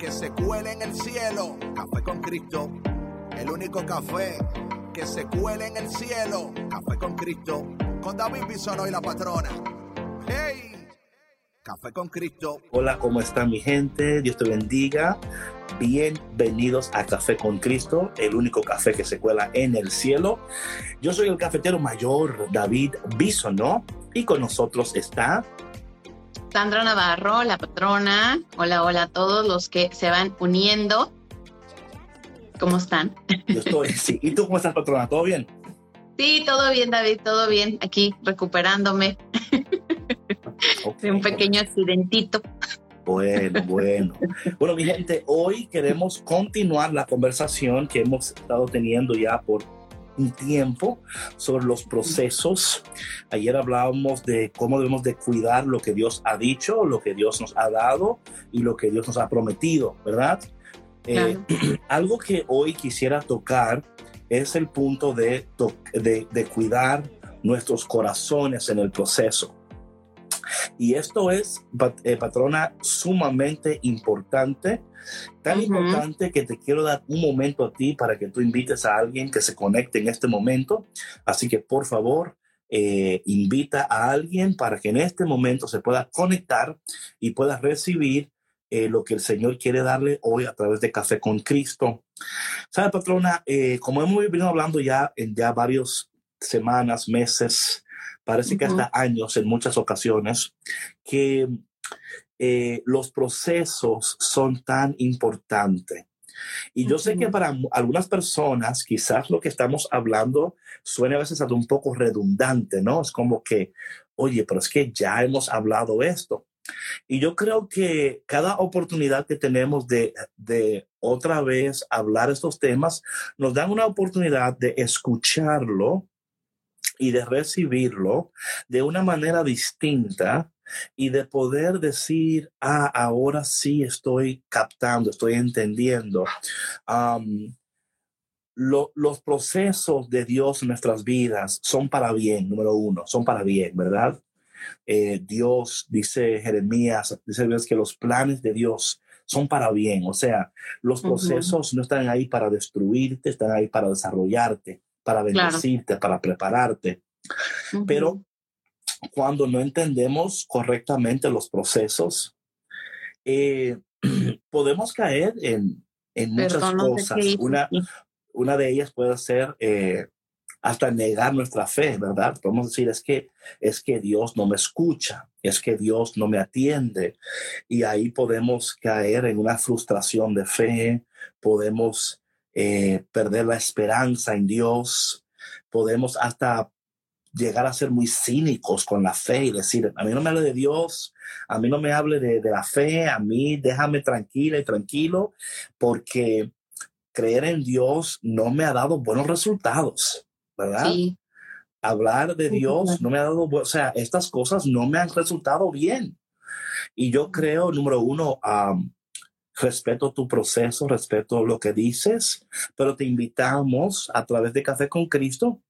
que se cuele en el cielo. Café con Cristo. El único café que se cuele en el cielo. Café con Cristo. Con David Bisonó y la patrona. ¡Hey! Café con Cristo. Hola, ¿cómo está mi gente? Dios te bendiga. Bienvenidos a Café con Cristo, el único café que se cuela en el cielo. Yo soy el cafetero mayor David Bisonó y con nosotros está Sandra Navarro, la patrona. Hola, hola a todos los que se van uniendo. ¿Cómo están? Yo estoy, sí. ¿Y tú cómo estás, patrona? ¿Todo bien? Sí, todo bien, David, todo bien. Aquí recuperándome de un pequeño accidentito. Bueno, bueno. Bueno, mi gente, hoy queremos continuar la conversación que hemos estado teniendo ya por un tiempo sobre los procesos. Ayer hablábamos de cómo debemos de cuidar lo que Dios ha dicho, lo que Dios nos ha dado y lo que Dios nos ha prometido, ¿verdad? Eh, algo que hoy quisiera tocar es el punto de, de, de cuidar nuestros corazones en el proceso. Y esto es, eh, patrona, sumamente importante, tan importante que te quiero dar un momento a ti para que tú invites a alguien que se conecte en este momento. Así que por favor, eh, invita a alguien para que en este momento se pueda conectar y pueda recibir eh, lo que el Señor quiere darle hoy a través de Café con Cristo. ¿Sabe, patrona? como hemos venido hablando ya en ya varias semanas, meses, parece que hasta años en muchas ocasiones, que eh, los procesos son tan importantes. Y yo sé que para algunas personas quizás lo que estamos hablando suena a veces un poco redundante, ¿no? Es como que, oye, pero es que ya hemos hablado esto. Y yo creo que cada oportunidad que tenemos de, de otra vez hablar estos temas, nos dan una oportunidad de escucharlo y de recibirlo de una manera distinta y de poder decir, ah, ahora sí estoy captando, estoy entendiendo. los procesos de Dios en nuestras vidas son para bien, número uno, son para bien, ¿verdad? Eh, Dios, dice Jeremías, dice Dios que los planes de Dios son para bien, o sea, los procesos no están ahí para destruirte, están ahí para desarrollarte para bendecirte, para prepararte. Pero cuando no entendemos correctamente los procesos, eh, podemos caer en, en muchas cosas. una, una de ellas puede ser eh, hasta negar nuestra fe, ¿verdad? Podemos decir, es que, es que Dios no me escucha, es que Dios no me atiende. Y ahí podemos caer en una frustración de fe, podemos eh, perder la esperanza en Dios, podemos hasta llegar a ser muy cínicos con la fe y decir, a mí no me hable de Dios, a mí no me hable de, la fe, a mí déjame tranquila y tranquilo, porque creer en Dios no me ha dado buenos resultados, ¿verdad? Hablar de Dios no me ha dado, o sea, estas cosas no me han resultado bien. Y yo creo, número uno, respeto tu proceso, respeto lo que dices, pero te invitamos a través de Café con Cristo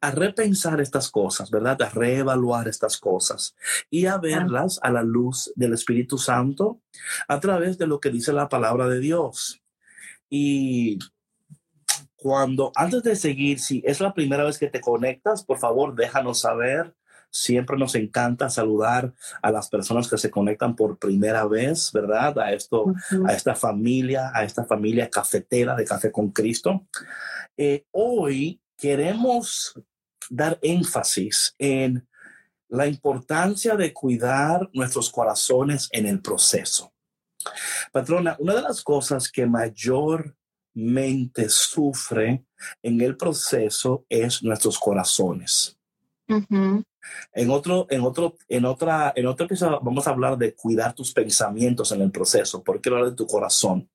a repensar estas cosas, ¿verdad? A reevaluar estas cosas y a verlas a la luz del Espíritu Santo a través de lo que dice la palabra de Dios. Y cuando, antes de seguir, si es la primera vez que te conectas, por favor, déjanos saber Siempre nos encanta saludar a las personas que se conectan por primera vez, ¿verdad? A esto, a esta familia, a esta familia cafetera de Café con Cristo. Eh, hoy queremos dar énfasis en la importancia de cuidar nuestros corazones en el proceso. Patrona, una de las cosas que mayormente sufre en el proceso es nuestros corazones. En otro, en otro, en otra, en otro episodio vamos a hablar de cuidar tus pensamientos en el proceso. ¿Por qué hablar de tu corazón?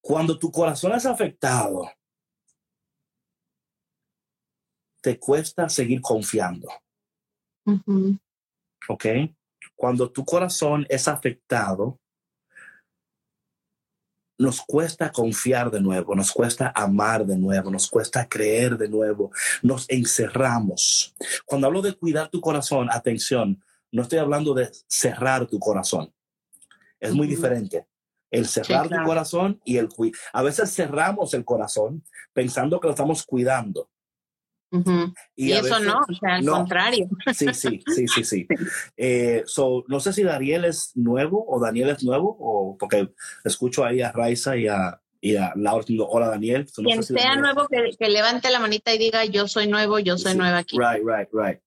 Cuando tu corazón es afectado, te cuesta seguir confiando. ¿Ok? Cuando tu corazón es afectado, nos cuesta confiar de nuevo, nos cuesta amar de nuevo, nos cuesta creer de nuevo, nos encerramos. Cuando hablo de cuidar tu corazón, atención, no estoy hablando de cerrar tu corazón. Es muy diferente. El cerrar tu corazón y el A veces cerramos el corazón pensando que lo estamos cuidando. Y, eso no, o sea, al contrario. Sí, sí, sí, sí, sí. Eh, so, no sé si Daniel es nuevo o Daniel es nuevo, o porque escucho ahí a Raiza y a, y a Laura hola Daniel. Quien sea nuevo, que, levante la manita y diga, yo soy nuevo, yo soy nueva aquí. Right, right, right.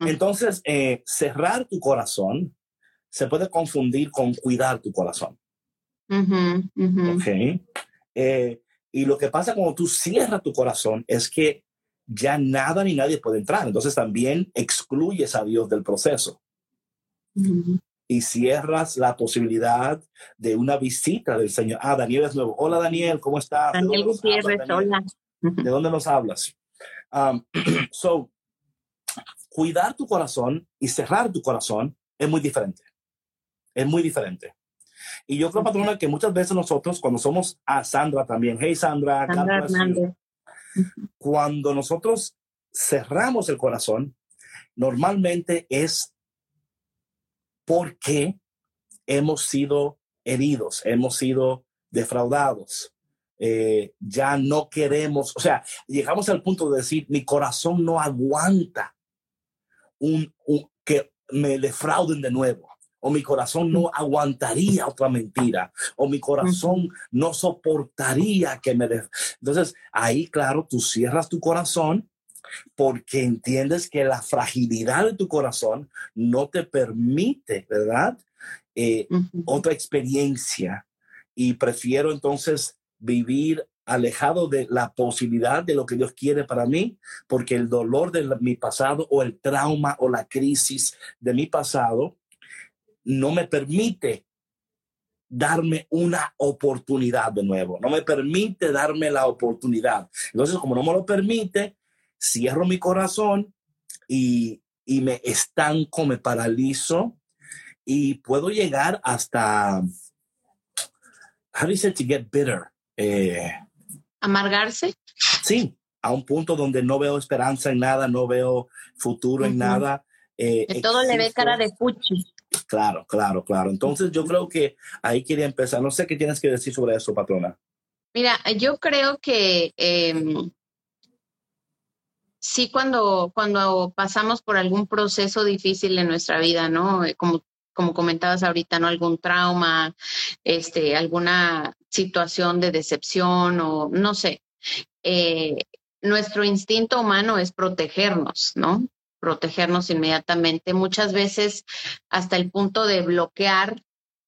Entonces, eh, cerrar tu corazón se puede confundir con cuidar tu corazón. Ok. Eh, y lo que pasa cuando tú cierras tu corazón es que ya nada ni nadie puede entrar. Entonces también excluyes a Dios del proceso. Y cierras la posibilidad de una visita del Señor. Ah, Daniel es nuevo. Hola Daniel, ¿cómo estás? Daniel Gutiérrez, hola. ¿De dónde nos hablas? Um, so, cuidar tu corazón y cerrar tu corazón es muy diferente. Es muy diferente. Y yo creo, patrona, que muchas veces nosotros, cuando somos a Sandra también, hey Sandra, Sandra cuando nosotros cerramos el corazón, normalmente es porque hemos sido heridos, hemos sido defraudados. Eh, ya no queremos, o sea, llegamos al punto de decir, mi corazón no aguanta un, que me defrauden de nuevo o mi corazón no aguantaría otra mentira, o mi corazón no soportaría que me... Entonces, ahí, claro, tú cierras tu corazón porque entiendes que la fragilidad de tu corazón no te permite, ¿verdad? Eh, otra experiencia. Y prefiero entonces vivir alejado de la posibilidad de lo que Dios quiere para mí, porque el dolor de mi pasado o el trauma o la crisis de mi pasado no me permite darme una oportunidad de nuevo, no me permite darme la oportunidad. Entonces, como no me lo permite, cierro mi corazón y, me estanco, me paralizo y puedo llegar hasta, how do you say to get bitter? Eh, Amargarse. Sí, a un punto donde no veo esperanza en nada, no veo futuro en nada. Eh, todo le ve cara de puchi. Claro, claro, claro. Entonces yo creo que ahí quería empezar. No sé qué tienes que decir sobre eso, patrona. Mira, yo creo que em, sí cuando, cuando pasamos por algún proceso difícil en nuestra vida, ¿no? Eh, como, como comentabas ahorita, ¿no? Algún trauma, este, alguna situación de decepción o no sé. Eh, nuestro instinto humano es protegernos, ¿no? Protegernos inmediatamente, muchas veces hasta el punto de bloquear,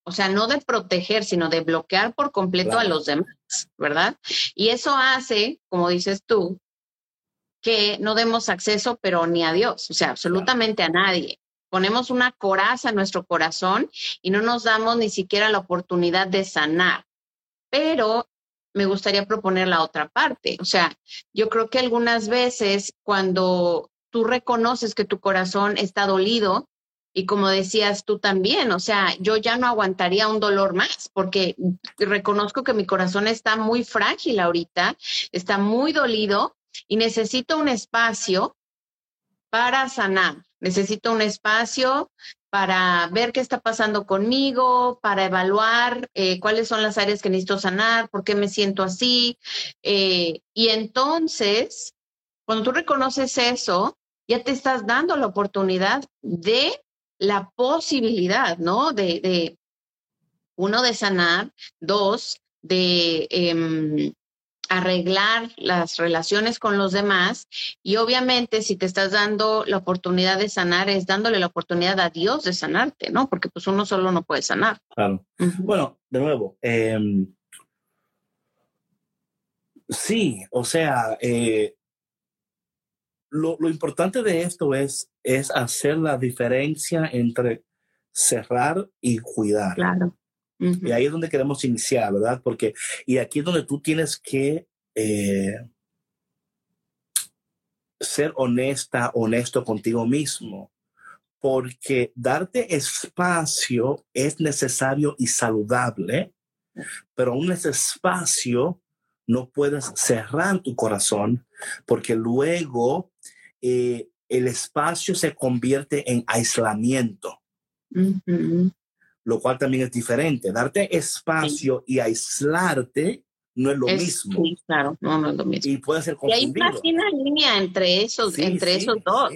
o sea, no de proteger, sino de bloquear por completo a los demás, ¿verdad? Y eso hace, como dices tú, que no demos acceso, pero ni a Dios, o sea, absolutamente a nadie. Ponemos una coraza en nuestro corazón y no nos damos ni siquiera la oportunidad de sanar. Pero me gustaría proponer la otra parte. O sea, yo creo que algunas veces cuando tú reconoces que tu corazón está dolido y como decías tú también, o sea, yo ya no aguantaría un dolor más porque reconozco que mi corazón está muy frágil ahorita, está muy dolido y necesito un espacio para sanar, necesito un espacio para ver qué está pasando conmigo, para evaluar eh, cuáles son las áreas que necesito sanar, por qué me siento así. Eh, y entonces, cuando tú reconoces eso, ya te estás dando la oportunidad de la posibilidad, ¿no? De, uno, de sanar, dos, de em, arreglar las relaciones con los demás y obviamente si te estás dando la oportunidad de sanar es dándole la oportunidad a Dios de sanarte, ¿no? Porque pues uno solo no puede sanar. Claro. Bueno, de nuevo, em, sí, o sea, eh, lo, lo, importante de esto es, es hacer la diferencia entre cerrar y cuidar. Claro. Y ahí es donde queremos iniciar, ¿verdad? Porque, y aquí es donde tú tienes que eh, ser honesta, honesto contigo mismo, porque darte espacio es necesario y saludable, pero aún ese espacio no puedes cerrar tu corazón, porque luego eh, el espacio se convierte en aislamiento lo cual también es diferente. Darte espacio y aislarte no es lo mismo. Sí, claro, no, no es lo mismo. Y puede ser confundido. Y hay una línea entre esos, entre esos dos.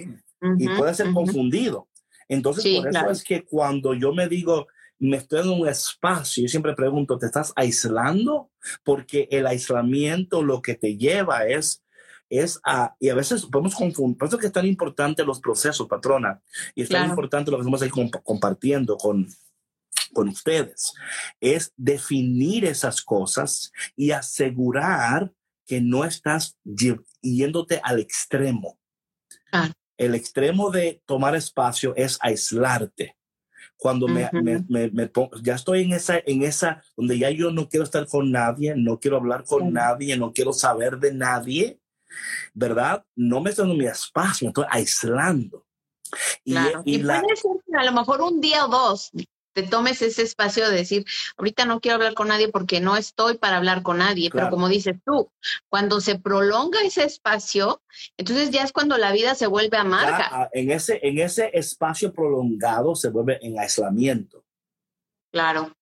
y puede ser confundido. Entonces, por eso es que cuando yo me digo, me estoy en un espacio, yo siempre pregunto, ¿te estás aislando? Porque el aislamiento lo que te lleva es es a, y a veces podemos confundir, por eso es que es tan importante los procesos, patrona, y es tan importante lo que estamos ahí compartiendo con, con ustedes, es definir esas cosas y asegurar que no estás yéndote al extremo. El extremo de tomar espacio es aislarte. Cuando me, pongo, ya estoy en esa, en esa, donde ya yo no quiero estar con nadie, no quiero hablar con nadie, no quiero saber de nadie, ¿verdad? No me estoy dando mi espacio, me estoy aislando. Y, y, puede ser a lo mejor un día o dos te tomes ese espacio de decir, ahorita no quiero hablar con nadie porque no estoy para hablar con nadie, pero como dices tú, cuando se prolonga ese espacio, entonces ya es cuando la vida se vuelve amarga. Ah, en, ese, en ese espacio prolongado se vuelve en aislamiento. Claro.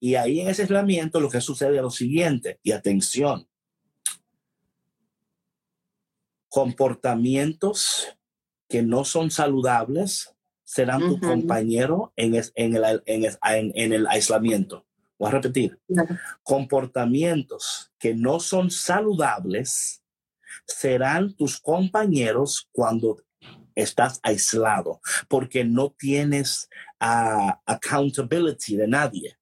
Y ahí en ese aislamiento lo que sucede es lo siguiente, y atención, comportamientos que no son saludables serán tu compañero en, en, el, en, el, aislamiento. Voy a repetir. Comportamientos que no son saludables serán tus compañeros cuando estás aislado, porque no tienes ah, accountability de nadie.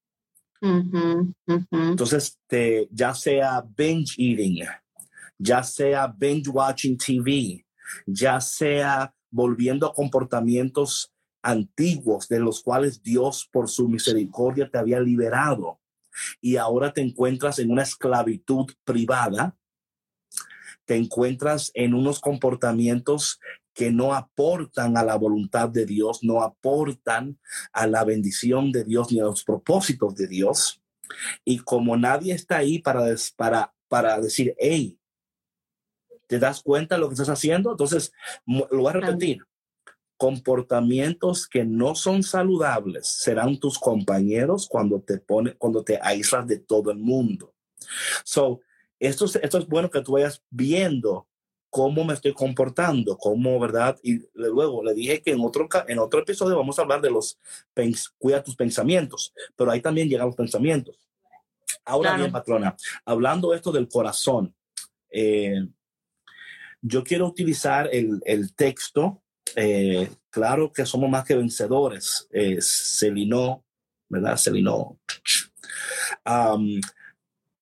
Entonces, te, ya sea binge eating, ya sea binge watching TV, ya sea volviendo a comportamientos antiguos de los cuales Dios por su misericordia te había liberado y ahora te encuentras en una esclavitud privada, te encuentras en unos comportamientos que no aportan a la voluntad de Dios, no aportan a la bendición de Dios ni a los propósitos de Dios. Y como nadie está ahí para, para, para decir, hey, ¿te das cuenta de lo que estás haciendo? Entonces, lo voy a repetir comportamientos que no son saludables serán tus compañeros cuando te pone, cuando te aíslas de todo el mundo. So, esto, esto es bueno que tú vayas viendo cómo me estoy comportando, cómo, ¿verdad? Y luego le dije que en otro, en otro episodio vamos a hablar de los, cuida tus pensamientos, pero ahí también llegan los pensamientos. Ahora bien, patrona, hablando esto del corazón, eh, yo quiero utilizar el, el texto eh, claro que somos más que vencedores. Eh, Celinó, ¿verdad? Celinó.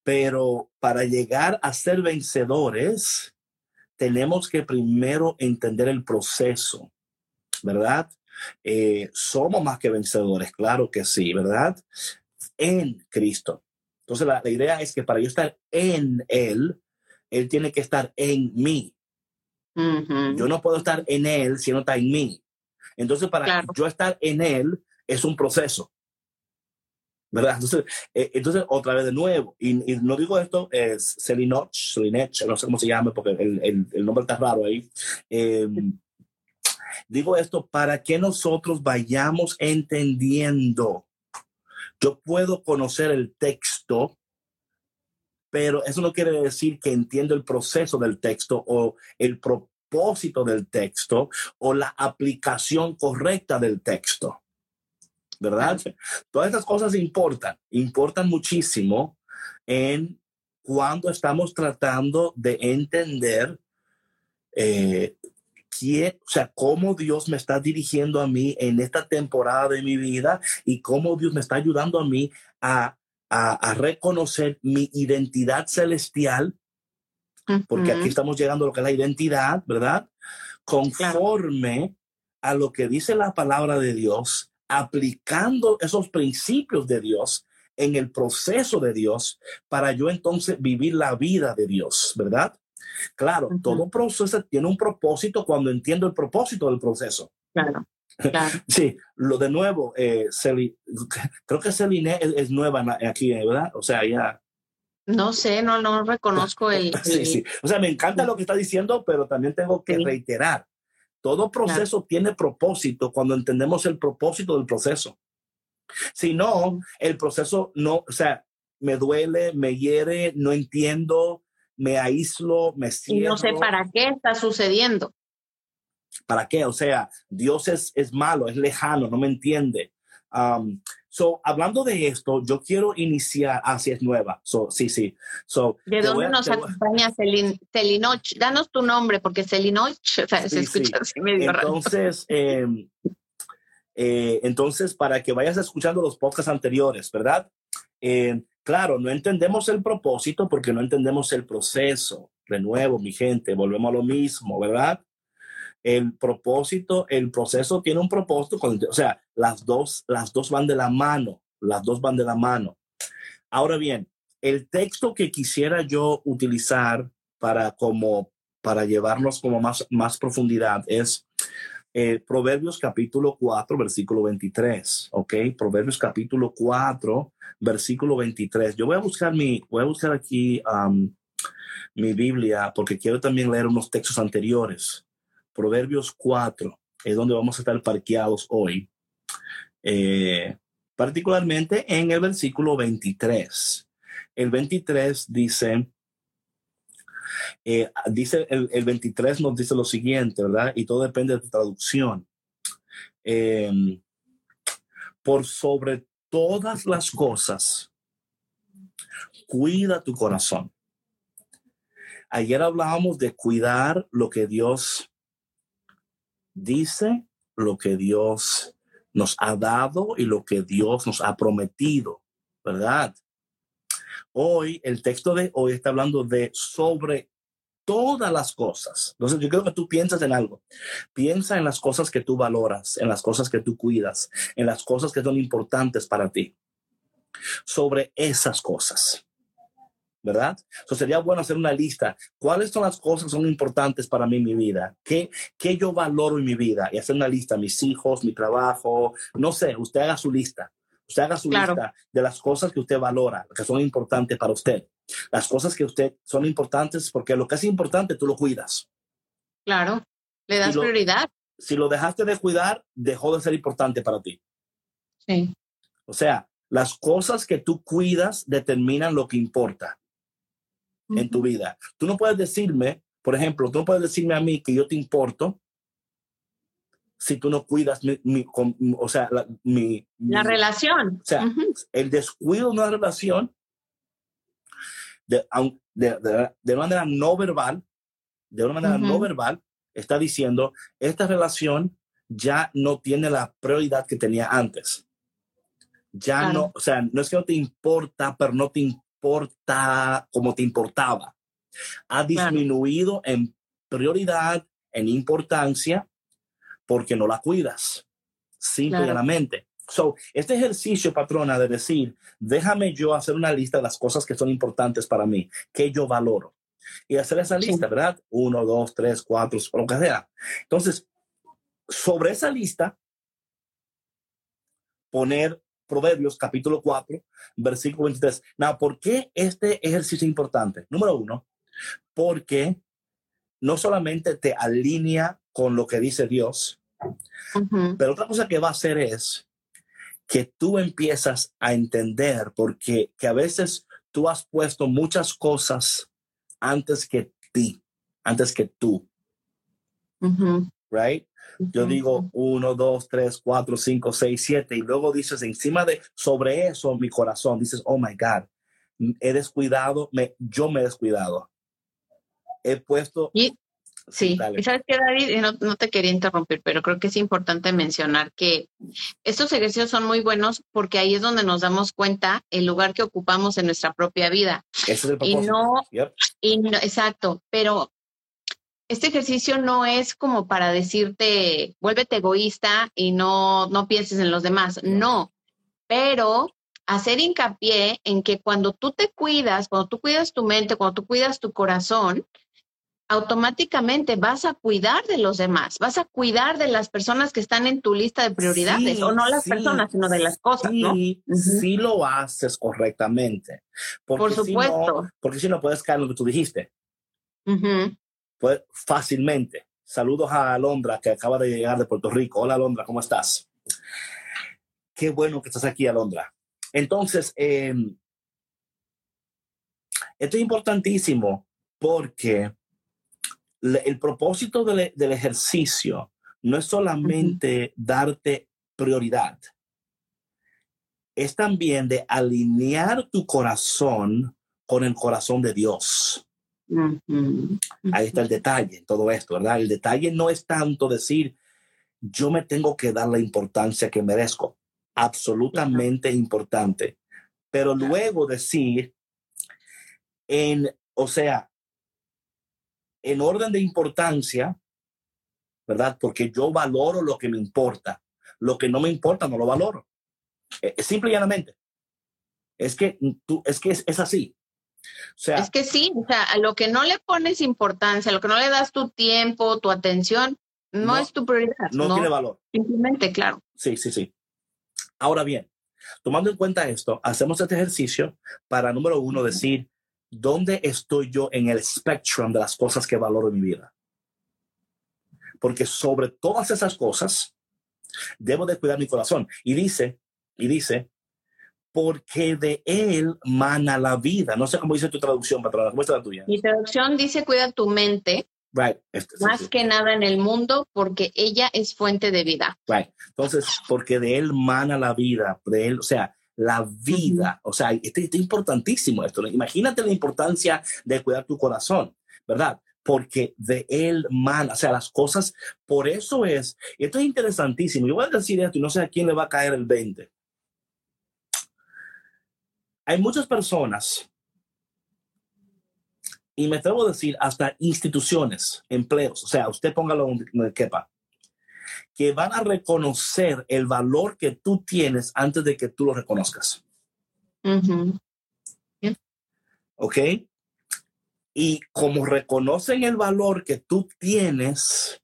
pero para llegar a ser vencedores, tenemos que primero entender el proceso, ¿verdad? Eh, somos más que vencedores, claro que sí, ¿verdad? En Cristo. Entonces la, la idea es que para yo estar en Él, Él tiene que estar en mí. Yo no puedo estar en él si no está en mí. Entonces, para yo estar en él es un proceso. ¿Verdad? Entonces, eh, entonces otra vez de nuevo, y, no digo esto, es Selinoch, Selinech, no sé cómo se llama porque el, el, nombre está raro ahí. Em, digo esto para que nosotros vayamos entendiendo. Yo puedo conocer el texto, pero eso no quiere decir que entiendo el proceso del texto o el propósito del texto o la aplicación correcta del texto. ¿Verdad? Todas estas cosas importan, importan muchísimo en cuando estamos tratando de entender eh, quién, o sea, cómo Dios me está dirigiendo a mí en esta temporada de mi vida y cómo Dios me está ayudando a mí a a, reconocer mi identidad celestial, porque aquí estamos llegando a lo que es la identidad, ¿verdad? conforme a lo que dice la palabra de Dios, aplicando esos principios de Dios en el proceso de Dios para yo entonces vivir la vida de Dios, ¿verdad? Claro, todo proceso tiene un propósito cuando entiendo el propósito del proceso. Claro. Claro. Sí, lo de nuevo, eh, creo que Celine es, nueva aquí, ¿verdad? O sea, ya. No sé, no, no reconozco el, Sí, sí. O sea, me encanta lo que está diciendo, pero también tengo que reiterar. Todo proceso tiene propósito cuando entendemos el propósito del proceso. Si no, el proceso no, o sea, me duele, me hiere, no entiendo, me aíslo, me siento. Y no sé para qué está sucediendo. ¿Para qué? O sea, Dios es, es malo, es lejano, no me entiende. Um, so, hablando de esto, yo quiero iniciar, así ah, es nueva. So, sí, sí. So, ¿De dónde nos acompaña Celinoch? Danos tu nombre, porque Celinoch o sea, se escucha así medio Entonces, em, eh, entonces, para que vayas escuchando los podcasts anteriores, ¿verdad? Eh, claro, no entendemos el propósito porque no entendemos el proceso. De nuevo, mi gente, volvemos a lo mismo, ¿verdad? El propósito, el proceso tiene un propósito, o sea, las dos, las dos van de la mano, las dos van de la mano. Ahora bien, el texto que quisiera yo utilizar para como para llevarnos como más, más profundidad es eh, Proverbios capítulo 4, versículo 23, ¿ok? Proverbios capítulo 4, versículo 23. Yo voy a buscar mi, voy a buscar aquí mi Biblia porque quiero también leer unos textos anteriores. Proverbios 4 es donde vamos a estar parqueados hoy. Eh, particularmente en el versículo 23. El 23 dice, eh, dice el, 23 nos dice lo siguiente, ¿verdad? Y todo depende de tu traducción. Em, por sobre todas las cosas, cuida tu corazón. Ayer hablábamos de cuidar lo que Dios dice, lo que Dios nos ha dado y lo que Dios nos ha prometido, ¿verdad? Hoy, el texto de hoy está hablando de sobre todas las cosas. Entonces, yo creo que tú piensas en algo. Piensa en las cosas que tú valoras, en las cosas que tú cuidas, en las cosas que son importantes para ti. Sobre esas cosas. ¿Verdad? Eso sería bueno hacer una lista. ¿Cuáles son las cosas que son importantes para mí en mi vida? ¿Qué, ¿Qué yo valoro en mi vida? Y hacer una lista, mis hijos, mi trabajo, no sé, usted haga su lista. Usted haga su lista de las cosas que usted valora, que son importantes para usted. Las cosas que usted son importantes porque lo que es importante tú lo cuidas. Claro, le das prioridad. Si lo dejaste de cuidar, dejó de ser importante para ti. Sí. O sea, las cosas que tú cuidas determinan lo que importa en tu vida. Tú no puedes decirme, por ejemplo, tú no puedes decirme a mí que yo te importo si tú no cuidas mi, o sea, la, mi, la relación. O sea, el descuido de una relación de, de, de, una manera no verbal, de una manera no verbal, está diciendo, esta relación ya no tiene la prioridad que tenía antes. Ya no, o sea, no es que no te importa, pero no te importa como te importaba. Ha disminuido en prioridad, en importancia, porque no la cuidas, simplemente. So, este ejercicio, patrona, de decir, déjame yo hacer una lista de las cosas que son importantes para mí, que yo valoro. Y hacer esa lista, ¿verdad? Uno, dos, tres, cuatro, lo que sea. Entonces, sobre esa lista, poner Proverbios capítulo 4, versículo 23. Now, ¿por qué este ejercicio es importante? Número uno, porque no solamente te alinea con lo que dice Dios, pero otra cosa que va a hacer es que tú empiezas a entender, porque que a veces tú has puesto muchas cosas antes que ti, antes que tú. Right? Yo digo uno, dos, tres, cuatro, cinco, seis, siete, y luego dices encima de sobre eso mi corazón, dices, oh my God, he descuidado, me, yo me he descuidado. He puesto. Sí, y sabes que David, no, no, te quería interrumpir, pero creo que es importante mencionar que estos ejercicios son muy buenos porque ahí es donde nos damos cuenta el lugar que ocupamos en nuestra propia vida. Ese es el y no, y no, exacto, pero este ejercicio no es como para decirte, vuélvete egoísta y no, no pienses en los demás. No, pero hacer hincapié en que cuando tú te cuidas, cuando tú cuidas tu mente, cuando tú cuidas tu corazón, automáticamente vas a cuidar de los demás, vas a cuidar de las personas que están en tu lista de prioridades, o no las personas, sino de las cosas, sí, ¿no? Sí lo haces correctamente. Por supuesto. porque si no puedes caer en lo que tú dijiste. Pues, fácilmente. Saludos a Alondra, que acaba de llegar de Puerto Rico. Hola, Alondra, ¿cómo estás? Qué bueno que estás aquí, Alondra. Entonces, em, esto es importantísimo porque el propósito del, ejercicio no es solamente darte prioridad, es también de alinear tu corazón con el corazón de Dios. Ahí está el detalle, todo esto, ¿verdad? El detalle no es tanto decir, yo me tengo que dar la importancia que merezco, absolutamente importante, pero luego decir, en, o sea, en orden de importancia, ¿verdad? Porque yo valoro lo que me importa. Lo que no me importa, no lo valoro. Eh, simple y llanamente. Es que tú, es que es, así. O sea, es que sí, o sea, a lo que no le pones importancia, a lo que no le das tu tiempo, tu atención, no, es tu prioridad. No, tiene valor. Simplemente, claro. Sí, sí, sí. Ahora bien, tomando en cuenta esto, hacemos este ejercicio para, número uno, decir, ¿dónde estoy yo en el spectrum de las cosas que valoro en mi vida? Porque sobre todas esas cosas, debo de cuidar mi corazón. Y dice, y dice, porque de él mana la vida. No sé cómo dice tu traducción, patrona. ¿Cómo está la tuya? Mi traducción dice, cuida tu mente. Right. Este, más que nada en el mundo, porque ella es fuente de vida. Right. Entonces, porque de él mana la vida, de él, o sea, la vida. O sea, esto, es importantísimo esto. Imagínate la importancia de cuidar tu corazón, ¿verdad? Porque de él man, o sea, las cosas, por eso es, esto es interesantísimo. Yo voy a decir esto y no sé a quién le va a caer el 20. Hay muchas personas, y me atrevo a decir hasta instituciones, empleos, o sea, usted póngalo donde quepa que van a reconocer el valor que tú tienes antes de que tú lo reconozcas. ¿Ok? Y como reconocen el valor que tú tienes,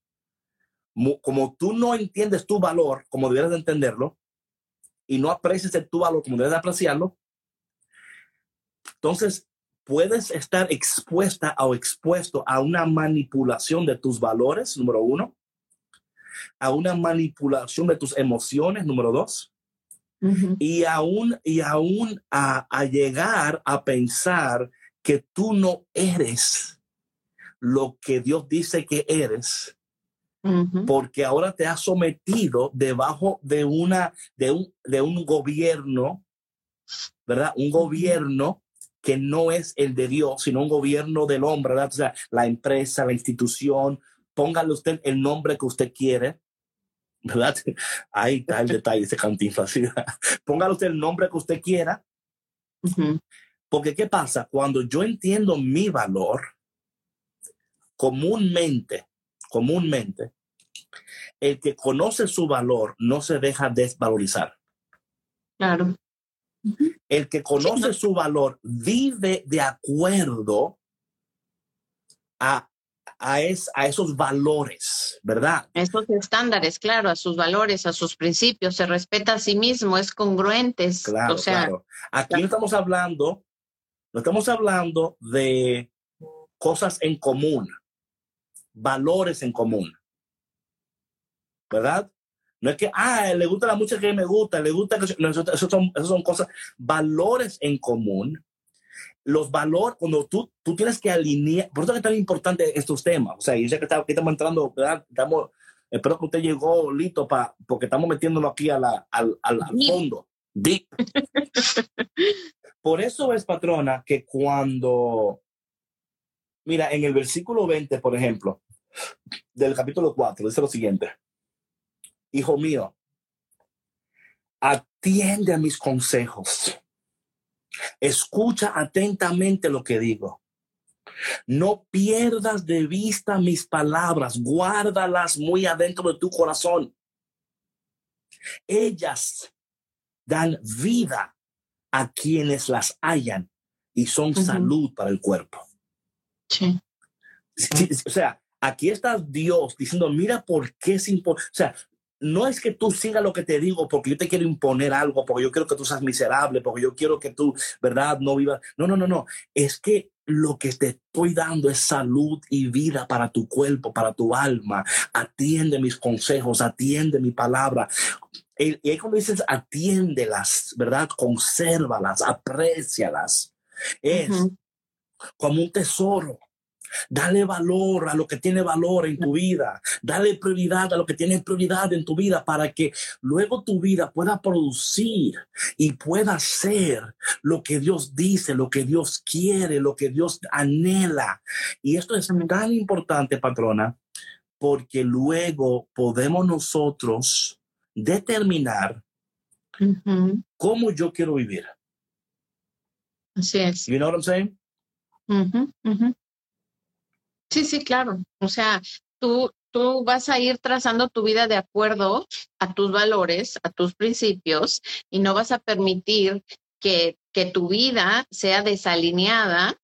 como tú no entiendes tu valor como debieras de entenderlo, y no aprecias tu valor como debes de apreciarlo, entonces puedes estar expuesta o expuesto a una manipulación de tus valores, número uno, a una manipulación de tus emociones, número dos, y aún, y aún a, a, llegar a pensar que tú no eres lo que Dios dice que eres, porque ahora te has sometido debajo de, una, de, un, de un gobierno, ¿verdad? Un gobierno que no es el de Dios, sino un gobierno del hombre, ¿verdad? O sea, la empresa, la institución, póngale usted el nombre que usted quiere, ¿verdad? Ahí está el detalle, ese cantinflas. Póngale usted el nombre que usted quiera. Porque, ¿qué pasa? Cuando yo entiendo mi valor, comúnmente, comúnmente, el que conoce su valor no se deja desvalorizar. Claro. El que conoce su valor vive de acuerdo a a, a esos valores, ¿verdad? Esos estándares, claro, a sus valores, a sus principios, se respeta a sí mismo, es congruente. Claro, o sea, claro. Aquí no estamos hablando, no estamos hablando de cosas en común, valores en común, ¿verdad? No es que, ah, le gusta la música que me gusta, le gusta que... No, eso, son, eso son cosas, valores en común los valores, cuando tú, tú tienes que alinear, por eso es tan importante estos temas. O sea, yo sé que, estamos entrando, ¿verdad? Estamos, espero que usted llegó listo para, porque estamos metiéndolo aquí a la, al, al, fondo. Deep. por eso es, patrona, que cuando, mira, en el versículo 20, por ejemplo, del capítulo 4, dice lo siguiente. Hijo mío, atiende a mis consejos Escucha atentamente lo que digo. No pierdas de vista mis palabras, guárdalas muy adentro de tu corazón. Ellas dan vida a quienes las hallan y son salud para el cuerpo. Sí. o sea, aquí está Dios diciendo, mira por qué es importante. O sea, no es que tú sigas lo que te digo porque yo te quiero imponer algo, porque yo quiero que tú seas miserable, porque yo quiero que tú, ¿verdad? No vivas. No, no, no, no. Es que lo que te estoy dando es salud y vida para tu cuerpo, para tu alma. Atiende mis consejos, atiende mi palabra. Y ahí cuando dices atiéndelas, ¿verdad? Consérvalas, aprécialas. Es como un tesoro Dale valor a lo que tiene valor en tu vida. Dale prioridad a lo que tiene prioridad en tu vida para que luego tu vida pueda producir y pueda ser lo que Dios dice, lo que Dios quiere, lo que Dios anhela. Y esto es tan importante, patrona, porque luego podemos nosotros determinar cómo yo quiero vivir. Así es. You know what I'm saying? Sí, sí, claro. O sea, tú, tú vas a ir trazando tu vida de acuerdo a tus valores, a tus principios, y no vas a permitir que, que tu vida sea desalineada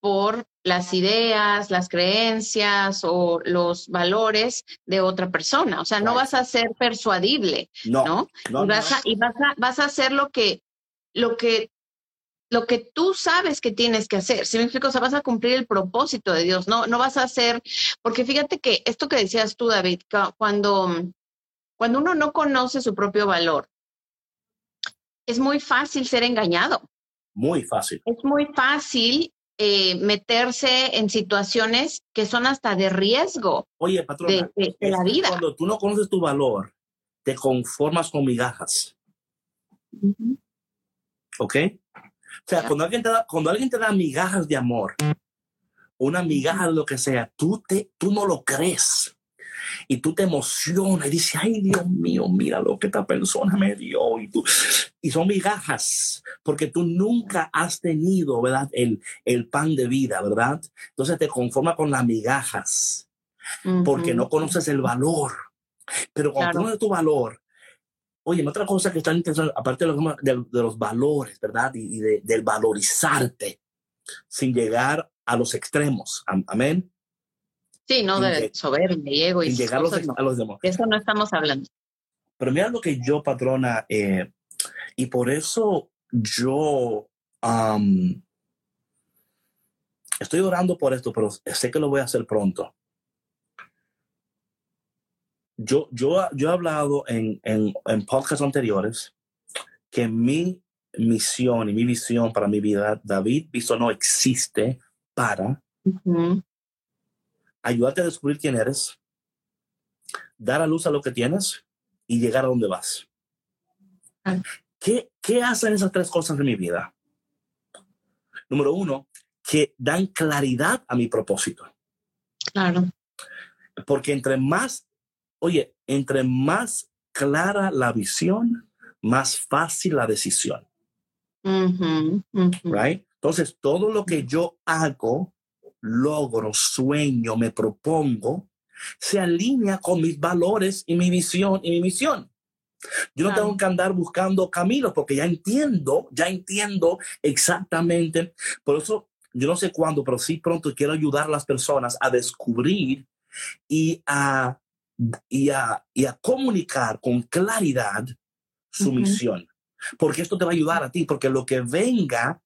por las ideas, las creencias o los valores de otra persona. O sea, no vas a ser persuadible, ¿no? y, vas, A, y vas, a, vas a hacer lo que, lo que lo que tú sabes que tienes que hacer. Si me explico, o sea, vas a cumplir el propósito de Dios, no, no vas a hacer, porque fíjate que esto que decías tú, David, cuando, cuando uno no conoce su propio valor, es muy fácil ser engañado. Muy fácil. Es muy fácil eh, meterse en situaciones que son hasta de riesgo. Oye, patrona, de, la vida. Cuando tú no conoces tu valor, te conformas con migajas. ¿Ok? O sea, cuando alguien te da, cuando alguien te da migajas de amor, una migaja lo que sea, tú, te, tú no lo crees. Y tú te emocionas y dices, ay Dios mío, mira lo que esta persona me dio. Y, tú, y son migajas, porque tú nunca has tenido, ¿verdad? El, el pan de vida, ¿verdad? Entonces te conforma con las migajas, porque no conoces el valor. Pero cuando claro. conoces tu valor, Oye, otra cosa que está interesante, aparte de los, de, los valores, ¿verdad? Y, de, del valorizarte sin llegar a los extremos. Amén. Sí, no de soberbia y llegar a los, demás. Eso no estamos hablando. Pero mira lo que yo, patrona, eh, y por eso yo estoy orando por esto, pero sé que lo voy a hacer pronto yo, yo, yo he hablado en, en, en podcasts anteriores que mi misión y mi visión para mi vida, David no existe para ayudarte a descubrir quién eres, dar a luz a lo que tienes y llegar a donde vas. Ah. ¿Qué, ¿Qué hacen esas tres cosas en mi vida? Número uno, que dan claridad a mi propósito. Claro. Porque entre más Oye, entre más clara la visión, más fácil la decisión. Right? Entonces, todo lo que yo hago, logro, sueño, me propongo, se alinea con mis valores y mi visión y mi misión. Yo no tengo que andar buscando caminos porque ya entiendo, ya entiendo exactamente. Por eso, yo no sé cuándo, pero sí pronto quiero ayudar a las personas a descubrir y a y a, y a comunicar con claridad su misión. Porque esto te va a ayudar a ti, porque lo que venga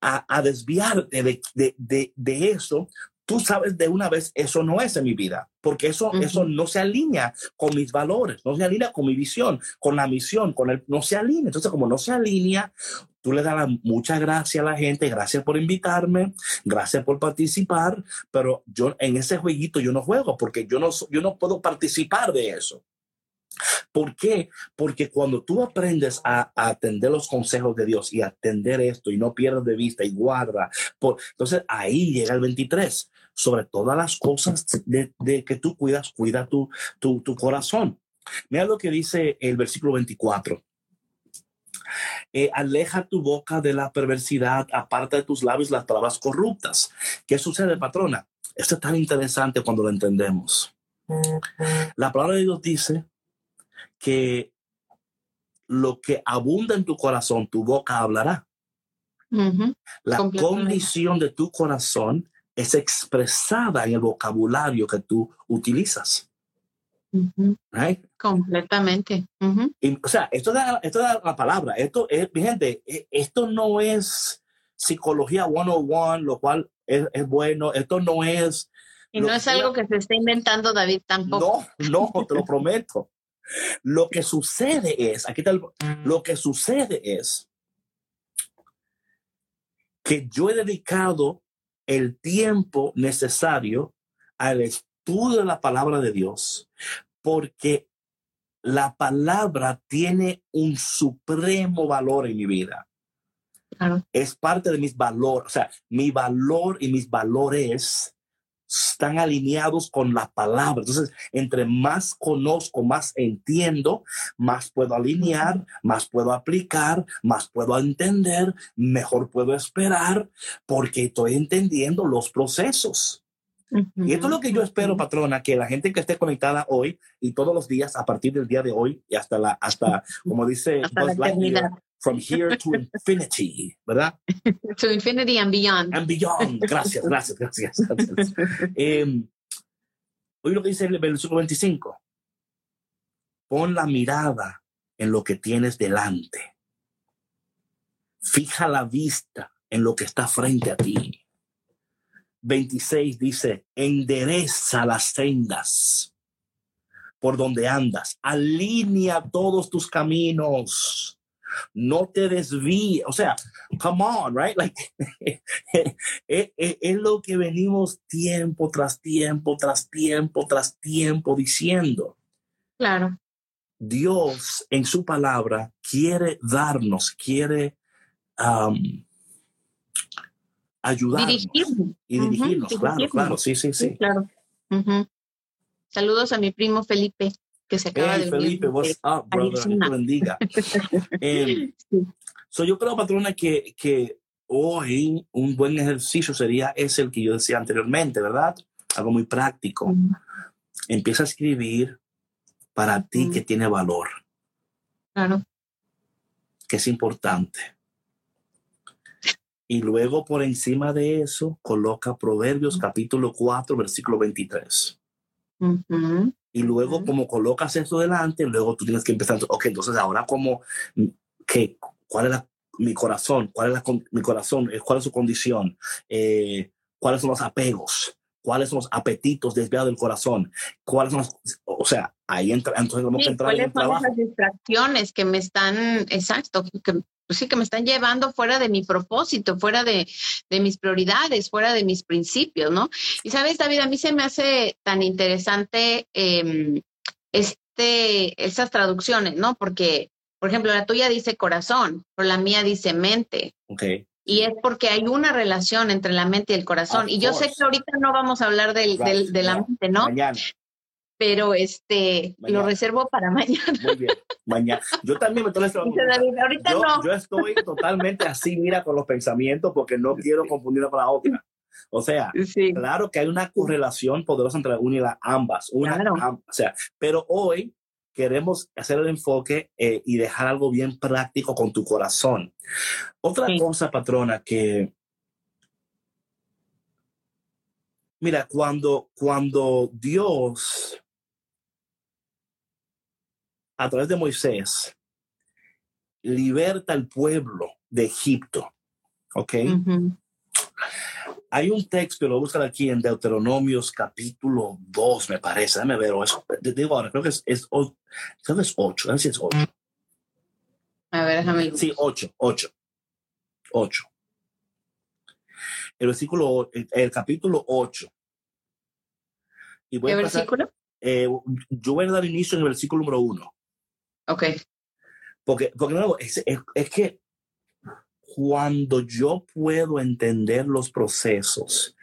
a, a desviarte de, de, de, de, eso, tú sabes de una vez, eso no es en mi vida, porque eso, eso no se alinea con mis valores, no se alinea con mi visión, con la misión, con el, no se alinea. Entonces, como no se alinea, tú le das muchas gracias a la gente, gracias por invitarme, gracias por participar, pero yo en ese jueguito yo no juego porque yo no, yo no puedo participar de eso. ¿Por qué? Porque cuando tú aprendes a, atender los consejos de Dios y atender esto y no pierdes de vista y guarda, entonces ahí llega el 23. Sobre todas las cosas de, que tú cuidas, cuida tu, tu, tu corazón. Mira lo que dice el versículo 24. Eh, aleja tu boca de la perversidad, aparta de tus labios las palabras corruptas. ¿Qué sucede, patrona? Esto es tan interesante cuando lo entendemos. La palabra de Dios dice que lo que abunda en tu corazón, tu boca hablará. La condición de tu corazón es expresada en el vocabulario que tú utilizas. Completamente. o sea, esto es esto la palabra. Esto es, mi gente, e, esto no es psicología 101, lo cual es, es bueno. Esto no es. Y no es algo que se está inventando David tampoco. No, no, te lo prometo. Lo que sucede es, aquí está lo que sucede es que yo he dedicado el tiempo necesario al estudio de la palabra de Dios, porque la palabra tiene un supremo valor en mi vida. Es parte de mis valores, o sea, mi valor y mis valores están alineados con la palabra. Entonces, entre más conozco, más entiendo, más puedo alinear, más puedo aplicar, más puedo entender, mejor puedo esperar, porque estoy entendiendo los procesos. Y esto es lo que yo espero, patrona, que la gente que esté conectada hoy y todos los días a partir del día de hoy y hasta la, hasta, como dice from here to infinity, ¿verdad? To infinity and beyond. And beyond. Gracias, gracias, gracias. eh, hoy lo que dice el versículo 25. Pon la mirada en lo que tienes delante. Fija la vista en lo que está frente a ti. 26 dice, endereza las sendas por donde andas, alinea todos tus caminos, no te desvíes, o sea, come on, right? Like, es, lo que venimos tiempo tras tiempo, tras tiempo, tras tiempo diciendo. Claro. Dios en su palabra quiere darnos, quiere um, ayudarnos y dirigirnos, claro, claro, sí, sí, sí. claro. Saludos a mi primo Felipe, que se acaba de Felipe, what's up, brother? te bendiga. eh, so yo creo, patrona, que, que hoy un buen ejercicio sería ese el que yo decía anteriormente, ¿verdad? Algo muy práctico. Empieza a escribir para ti que tiene valor. Claro. Que es importante. Y luego por encima de eso coloca Proverbios capítulo 4, versículo 23. Y luego como colocas eso delante, luego tú tienes que empezar, ok, entonces ahora como, ¿qué, ¿cuál es mi corazón? ¿Cuál es la, mi corazón? Eh, ¿Cuál es su condición? Eh, ¿Cuáles son los apegos? ¿Cuáles son los apetitos desviados del corazón? ¿Cuáles son o sea, ahí entra, entonces vamos a entrar en el trabajo. las distracciones que me están, exacto, que pues sí, que me están llevando fuera de mi propósito, fuera de, mis prioridades, fuera de mis principios, ¿no? Y sabes, David, a mí se me hace tan interesante eh, este, esas traducciones, ¿no? Porque, por ejemplo, la tuya dice corazón, pero la mía dice mente. Okay. Y es porque hay una relación entre la mente y el corazón. y yo sé que ahorita no vamos a hablar del, de la mente, ¿no? pero este lo reservo para mañana. Muy bien, mañana. Yo también me estoy ahorita yo, no. yo estoy totalmente así, mira, con los pensamientos, porque no quiero confundirla con la otra. O sea, claro que hay una correlación poderosa entre una y la ambas. Una, o sea, pero hoy queremos hacer el enfoque eh, y dejar algo bien práctico con tu corazón. Otra cosa, patrona, que mira, cuando, cuando Dios a través de Moisés, liberta al pueblo de Egipto. ¿Ok? Hay un texto lo buscan aquí en Deuteronomios capítulo 2, me parece. Déjame ver. Es, digo ahora, creo que es, es, creo que es 8. A ver si es 8. A ver, déjame. Sí, 8, 8. 8. El versículo, el, capítulo 8. Y voy ¿Qué versículo? Eh, yo voy a dar inicio en el versículo número 1. Ok. Porque, porque nuevo, es, es, que cuando yo puedo entender los procesos,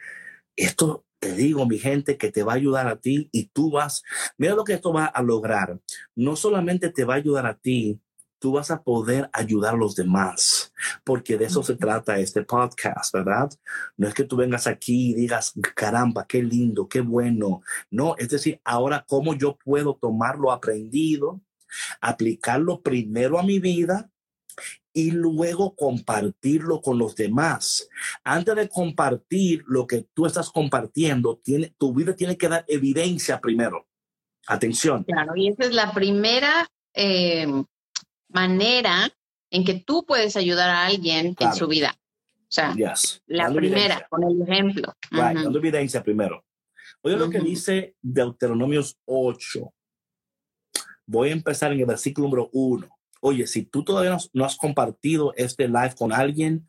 esto te digo, mi gente, que te va a ayudar a ti y tú vas, mira lo que esto va a lograr. No solamente te va a ayudar a ti tú vas a poder ayudar a los demás, porque de eso se trata este podcast, ¿verdad? No es que tú vengas aquí y digas, caramba, qué lindo, qué bueno. No, es decir, ahora cómo yo puedo tomar lo aprendido, aplicarlo primero a mi vida y luego compartirlo con los demás. Antes de compartir lo que tú estás compartiendo, tiene, tu vida tiene que dar evidencia primero. Atención. Claro, y esa es la primera eh, manera en que tú puedes ayudar a alguien en su vida. O sea, la primera, con el ejemplo. dando evidencia primero. Oye lo que dice Deuteronomios 8. Voy a empezar en el versículo número 1. Oye, si tú todavía no has compartido este live con alguien,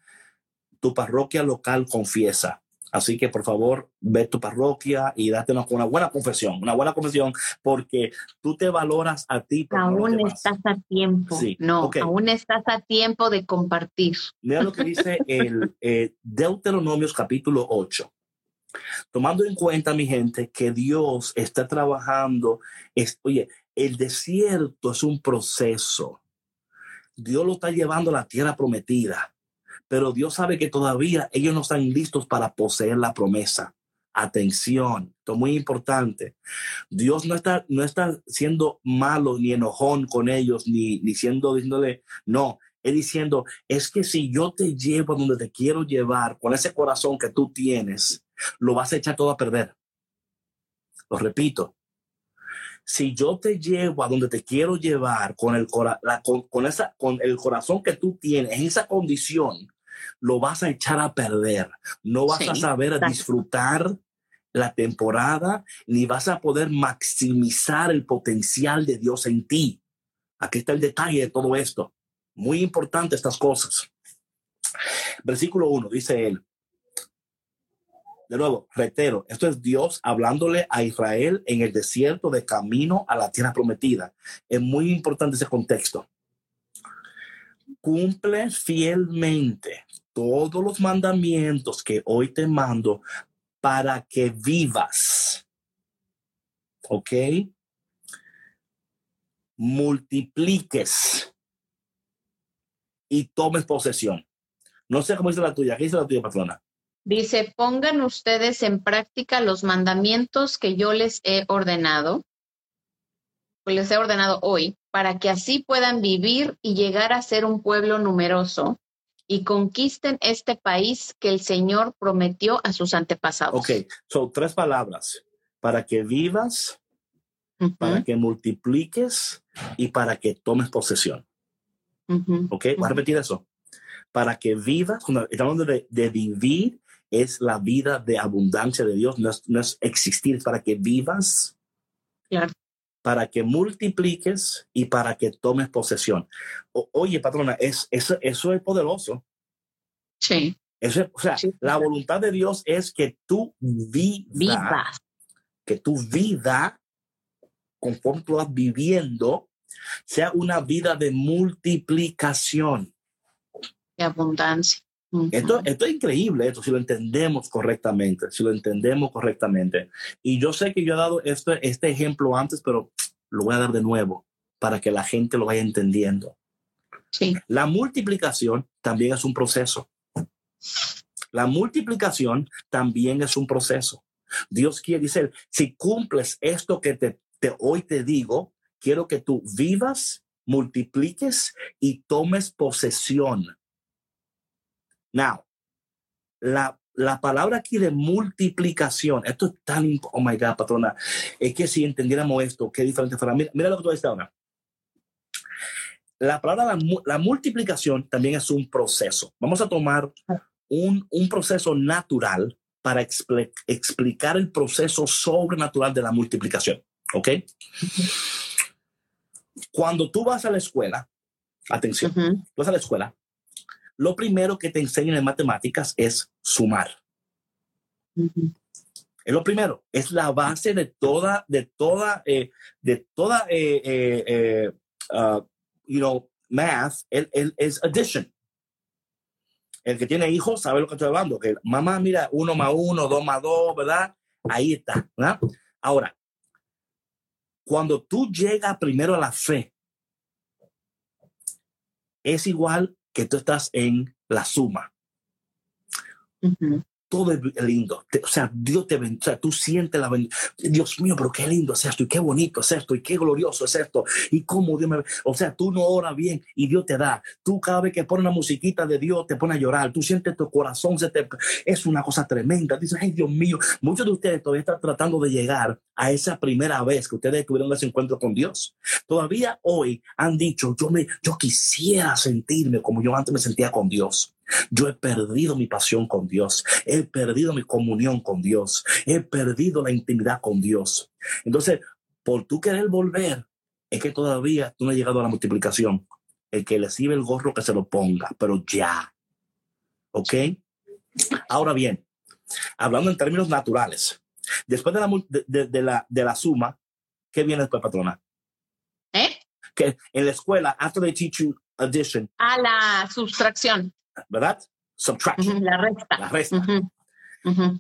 tu parroquia local confiesa. Así que por favor, ve tu parroquia y date una, una buena confesión, una buena confesión, porque tú te valoras a ti. Aún estás a tiempo. No, aún estás a tiempo de compartir. Mira lo que dice el eh, Deuteronomios capítulo 8. Tomando en cuenta, mi gente, que Dios está trabajando, es, oye, el desierto es un proceso. Dios lo está llevando a la tierra prometida pero Dios sabe que todavía ellos no están listos para poseer la promesa. Atención, esto es muy importante. Dios no está, no está siendo malo ni enojón con ellos, ni, ni siendo diciéndole, no, es diciendo, es que si yo te llevo a donde te quiero llevar con ese corazón que tú tienes, lo vas a echar todo a perder. Lo repito, si yo te llevo a donde te quiero llevar con el, con, esa, con el corazón que tú tienes, en esa condición, lo vas a echar a perder. No vas a saber disfrutar la temporada, ni vas a poder maximizar el potencial de Dios en ti. Aquí está el detalle de todo esto. Muy importante estas cosas. Versículo 1 dice él. De nuevo, reitero, esto es Dios hablándole a Israel en el desierto de camino a la tierra prometida. Es muy importante ese contexto. Cumple fielmente todos los mandamientos que hoy te mando para que vivas. ¿Ok? Multipliques y tomes posesión. No sé cómo dice la tuya. ¿Qué dice la tuya, patrona? Dice, pongan ustedes en práctica los mandamientos que yo les he ordenado, les he ordenado hoy, para que así puedan vivir y llegar a ser un pueblo numeroso y conquisten este país que el Señor prometió a sus antepasados. Ok, son tres palabras. Para que vivas, para que multipliques y para que tomes posesión. Ok, voy a repetir eso. Para que vivas, estamos hablando de, vivir, es la vida de abundancia de Dios, no es, existir, es para que vivas. Claro para que multipliques y para que tomes posesión. oye, patrona, es, eso, eso es poderoso. Sí. Eso o sea, la voluntad de Dios es que tú vivas, que tu vida, conforme tú vas viviendo, sea una vida de multiplicación. De abundancia. Esto, esto, es increíble, esto, si lo entendemos correctamente, si lo entendemos correctamente. Y yo sé que yo he dado este, este ejemplo antes, pero lo voy a dar de nuevo para que la gente lo vaya entendiendo. Sí. La multiplicación también es un proceso. La multiplicación también es un proceso. Dios quiere decir, si cumples esto que te, te, hoy te digo, quiero que tú vivas, multipliques y tomes posesión Now, la, la palabra aquí de multiplicación, esto es tan, oh my God, patrona, es que si entendiéramos esto, qué diferente fuera. Mira, mira lo que tú dices ahora. La palabra, la, la, multiplicación también es un proceso. Vamos a tomar un, un proceso natural para explicar el proceso sobrenatural de la multiplicación. ¿Ok? Cuando tú vas a la escuela, atención, tú vas a la escuela, lo primero que te enseñan en matemáticas es sumar. Es lo primero, es la base de toda, de toda, eh, de toda, eh, eh, uh, you know, math, es addition. El que tiene hijos sabe lo que estoy hablando, que mamá, mira, uno más uno, dos más dos, ¿verdad? Ahí está, ¿verdad? Ahora, cuando tú llegas primero a la fe, es igual que tú estás en la suma todo es lindo. o sea, Dios te bendice. Tú sientes la bendición. Dios mío, pero qué lindo es esto y qué bonito es esto y qué glorioso es esto. Y cómo Dios me. O sea, tú no oras bien y Dios te da. Tú cada vez que pones una musiquita de Dios te pone a llorar. Tú sientes tu corazón se te. Es una cosa tremenda. Dices, ay, Dios mío. Muchos de ustedes todavía están tratando de llegar a esa primera vez que ustedes tuvieron ese encuentro con Dios. Todavía hoy han dicho, yo, me, yo quisiera sentirme como yo antes me sentía con Dios. Yo he perdido mi pasión con Dios, he perdido mi comunión con Dios, he perdido la intimidad con Dios. Entonces, por tú querer volver, es que todavía tú no has llegado a la multiplicación. El que le sirve el gorro que se lo ponga, pero ya. ¿Ok? Ahora bien, hablando en términos naturales, después de la, de, la, de la suma, ¿qué viene después, patrona? ¿Eh? Que en la escuela, after they teach you addition. A la sustracción. ¿Verdad? Subtraction. la resta. La resta.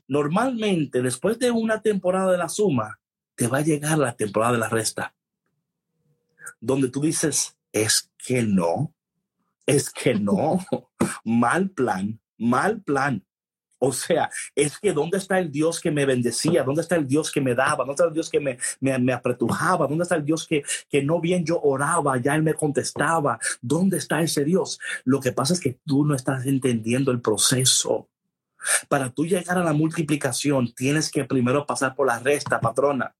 Normalmente, después de una temporada de la suma, te va a llegar la temporada de la resta, donde tú dices, es que no, es que no, mal plan, mal plan. O sea, es que ¿dónde está el Dios que me bendecía? ¿Dónde está el Dios que me daba? ¿Dónde está el Dios que me, me, apretujaba? ¿Dónde está el Dios que, que no bien yo oraba, ya Él me contestaba? ¿Dónde está ese Dios? Lo que pasa es que tú no estás entendiendo el proceso. Para tú llegar a la multiplicación, tienes que primero pasar por la resta, patrona.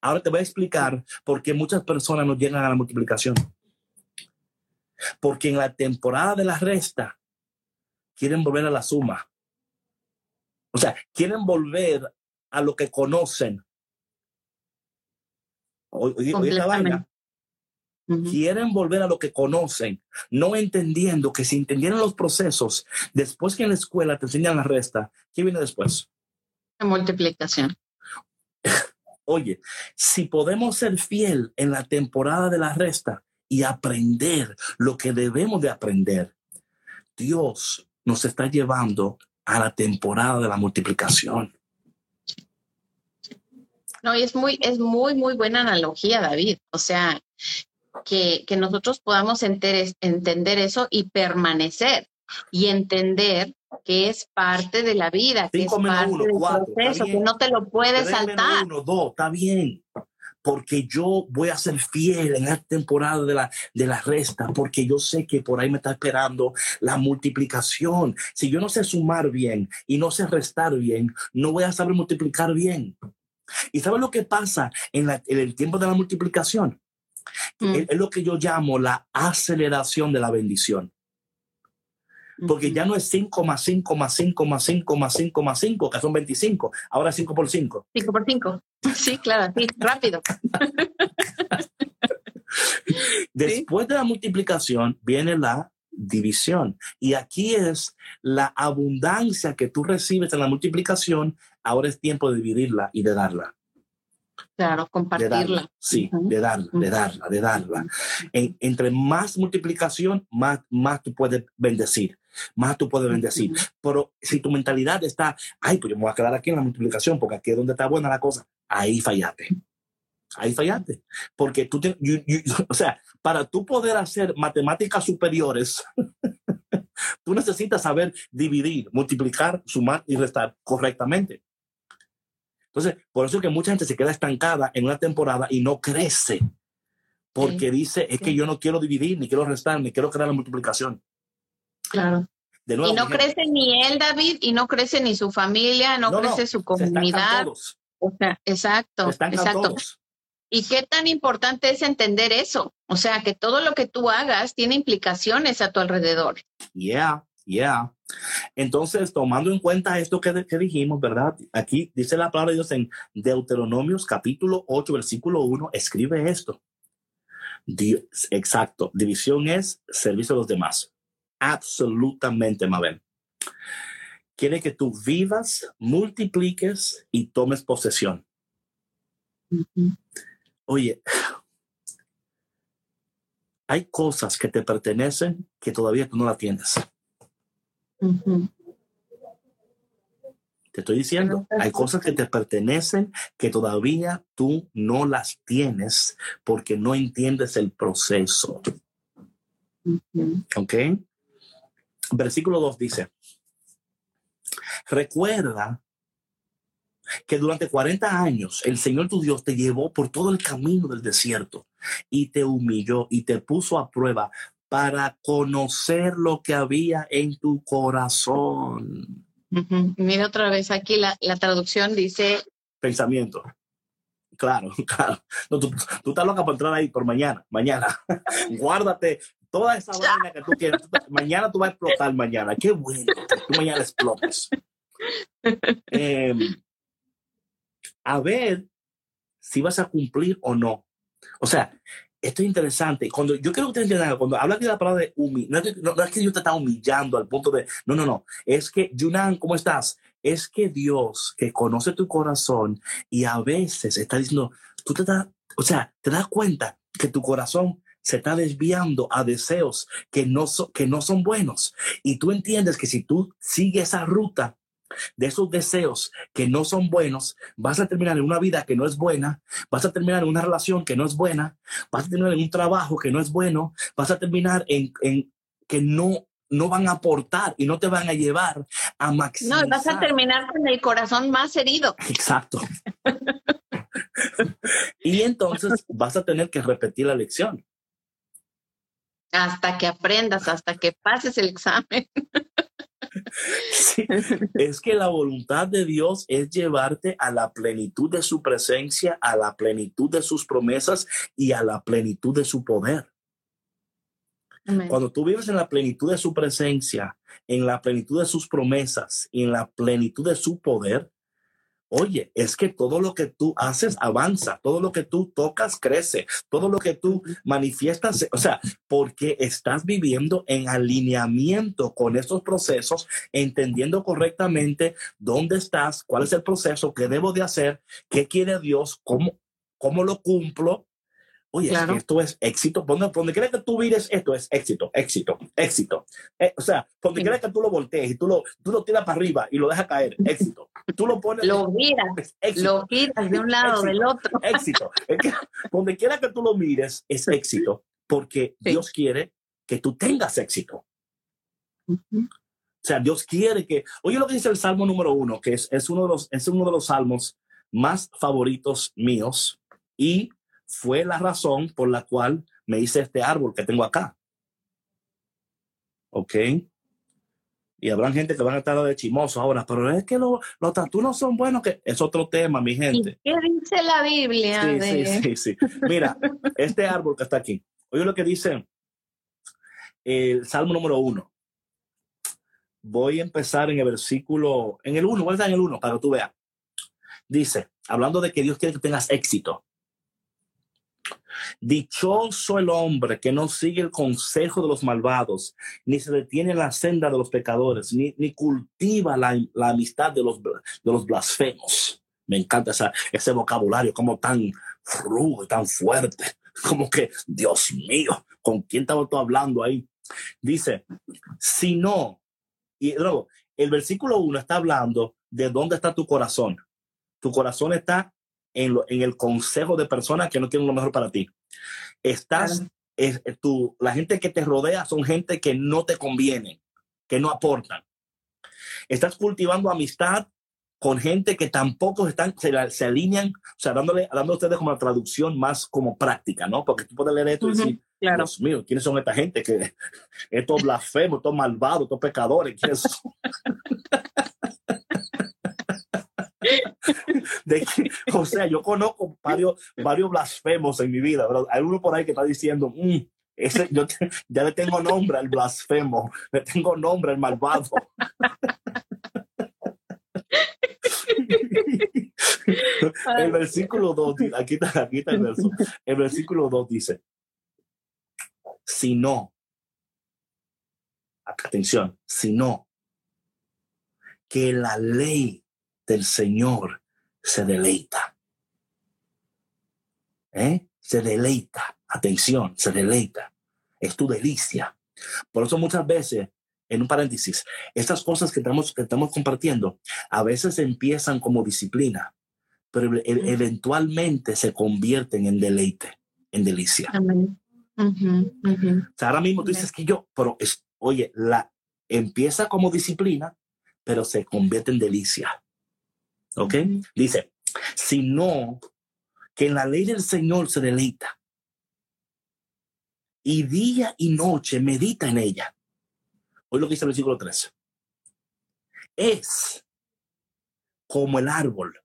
Ahora te voy a explicar por qué muchas personas no llegan a la multiplicación. Porque en la temporada de la resta quieren volver a la suma o sea, quieren volver a lo que conocen. Oye, la vaina. Quieren volver a lo que conocen, no entendiendo que si entendieran los procesos, después que en la escuela te enseñan la resta, ¿qué viene después? La multiplicación. Oye, si podemos ser fiel en la temporada de la resta y aprender lo que debemos de aprender, Dios nos está llevando a la temporada de la multiplicación. No, y es muy, es muy, muy buena analogía, David. O sea, que, que nosotros podamos entender eso y permanecer y entender que es parte de la vida, que es parte del proceso, que no te lo puedes saltar. Uno, dos, está bien porque yo voy a ser fiel en esta temporada de la, de la resta, porque yo sé que por ahí me está esperando la multiplicación. Si yo no sé sumar bien y no sé restar bien, no voy a saber multiplicar bien. ¿Y sabes lo que pasa en, el tiempo de la multiplicación? Mm. es lo que yo llamo la aceleración de la bendición. Porque ya no es 5 más 5 más 5 más 5 más 5 más 5, que son 25. Ahora es 5 por 5. 5 por 5. Sí, claro, sí, rápido. Después de la multiplicación viene la división. Y aquí es la abundancia que tú recibes en la multiplicación. Ahora es tiempo de dividirla y de darla. Claro, compartirla. sí, de darla, de darla, de darla. entre más multiplicación, más, más tú puedes bendecir, más tú puedes bendecir. Pero si tu mentalidad está, ay, pues yo me voy a quedar aquí en la multiplicación porque aquí es donde está buena la cosa, ahí fallaste. Ahí fallaste. Porque tú, te, o sea, para tú poder hacer matemáticas superiores, tú necesitas saber dividir, multiplicar, sumar y restar correctamente. Entonces, por eso es que mucha gente se queda estancada en una temporada y no crece. Porque dice, es que yo no quiero dividir, ni quiero restar, ni quiero crear la multiplicación. Claro. y no crece ni él, David, y no crece ni su familia, no, crece su comunidad. O sea, exacto, exacto. Y qué tan importante es entender eso. O sea, que todo lo que tú hagas tiene implicaciones a tu alrededor. Yeah, yeah. Entonces, tomando en cuenta esto que, dijimos, ¿verdad? Aquí dice la palabra de Dios en Deuteronomios capítulo 8, versículo 1, escribe esto. exacto, división es servicio a los demás. Absolutamente, Mabel. Quiere que tú vivas, multipliques y tomes posesión. Oye, hay cosas que te pertenecen que todavía tú no las tienes. Te estoy diciendo, hay cosas que te pertenecen que todavía tú no las tienes porque no entiendes el proceso. ¿Ok? Versículo 2 dice, recuerda que durante 40 años el Señor tu Dios te llevó por todo el camino del desierto y te humilló y te puso a prueba para conocer lo que había en tu corazón. Mira otra vez aquí la, la, traducción dice... Pensamiento. Claro, claro. No, tú, tú, estás loca por entrar ahí por mañana. Mañana. Guárdate toda esa vaina que tú quieres. mañana tú vas a explotar mañana. Qué bueno tú mañana explotes. Eh, a ver si vas a cumplir o no. O sea, esto es interesante. Cuando yo quiero que ustedes entiendan, cuando habla de la palabra de no, es que Dios te está humillando al punto de, no, no, no, es que, Yunan, ¿cómo estás? Es que Dios, que conoce tu corazón y a veces está diciendo, tú te das, o sea, te das cuenta que tu corazón se está desviando a deseos que no, que no son buenos. Y tú entiendes que si tú sigues esa ruta, de esos deseos que no son buenos, vas a terminar en una vida que no es buena, vas a terminar en una relación que no es buena, vas a terminar en un trabajo que no es bueno, vas a terminar en, que no no van a aportar y no te van a llevar a maximizar. No, vas a terminar con el corazón más herido. Exacto. y entonces vas a tener que repetir la lección. Hasta que aprendas, hasta que pases el examen. Sí, es que la voluntad de Dios es llevarte a la plenitud de su presencia, a la plenitud de sus promesas y a la plenitud de su poder. Cuando tú vives en la plenitud de su presencia, en la plenitud de sus promesas y en la plenitud de su poder, Oye, es que todo lo que tú haces avanza, todo lo que tú tocas crece, todo lo que tú manifiestas, o sea, porque estás viviendo en alineamiento con estos procesos, entendiendo correctamente dónde estás, cuál es el proceso, qué debo de hacer, qué quiere Dios, cómo, cómo lo cumplo Oye, esto es éxito. Donde, donde quiera que tú vires, esto es éxito, éxito, éxito. Eh, o sea, donde quiera que tú lo voltees y tú lo, tú lo tiras para arriba y lo dejas caer, éxito. Tú lo pones. Lo giras, lo giras de un lado, del otro. Éxito. donde quiera que tú lo mires, es éxito, porque Dios quiere que tú tengas éxito. O sea, Dios quiere que. Oye, lo que dice el Salmo número uno, que es, es, uno, de los, es uno de los salmos más favoritos míos y fue la razón por la cual me hice este árbol que tengo acá. ¿Ok? Y habrá gente que van a estar de chimoso ahora, pero es que los tatu no son buenos, que es otro tema, mi gente. ¿Qué dice la Biblia? Sí, sí, sí, sí. Mira, este árbol que está aquí, oye lo que dice el Salmo número uno. Voy a empezar en el versículo, en el uno, voy a estar en el uno para que tú veas. Dice, hablando de que Dios quiere que tengas éxito. Dichoso el hombre que no sigue el consejo de los malvados, ni se detiene en la senda de los pecadores, ni, cultiva la, amistad de los, de los blasfemos. Me encanta ese vocabulario como tan rudo y tan fuerte, como que, Dios mío, ¿con quién estaba tú hablando ahí? Dice, si no, y luego, el versículo 1 está hablando de dónde está tu corazón. Tu corazón está en, en el consejo de personas que no quieren lo mejor para ti. Estás, es, eh, tú, la gente que te rodea son gente que no te conviene, que no aportan. Estás cultivando amistad con gente que tampoco están, se, se alinean, o sea, dándole, dando a ustedes como la traducción más como práctica, ¿no? Porque tú puedes leer esto y decir, claro. Dios mío, ¿quiénes son esta gente? que Estos blasfemos, estos malvados, estos pecadores, ¿quiénes son? de o sea, yo conozco varios, varios blasfemos en mi vida, pero hay uno por ahí que está diciendo, mm, ese, yo ya le tengo nombre al blasfemo, le tengo nombre al malvado. el versículo 2, aquí está, aquí está el verso. El versículo 2 dice: Si no, atención, si no, que la ley del Señor se deleita. ¿Eh? Se deleita. Atención, se deleita. Es tu delicia. Por eso muchas veces, en un paréntesis, estas cosas que estamos, que estamos compartiendo a veces empiezan como disciplina, pero e, eventualmente se convierten en deleite, en delicia. ahora mismo tú dices que yo, pero es, oye, la empieza como disciplina, pero se convierte en delicia. ¿Ok? Dice, si no, que en la ley del Señor se deleita y día y noche medita en ella. Hoy lo que dice el versículo 13. Es como el árbol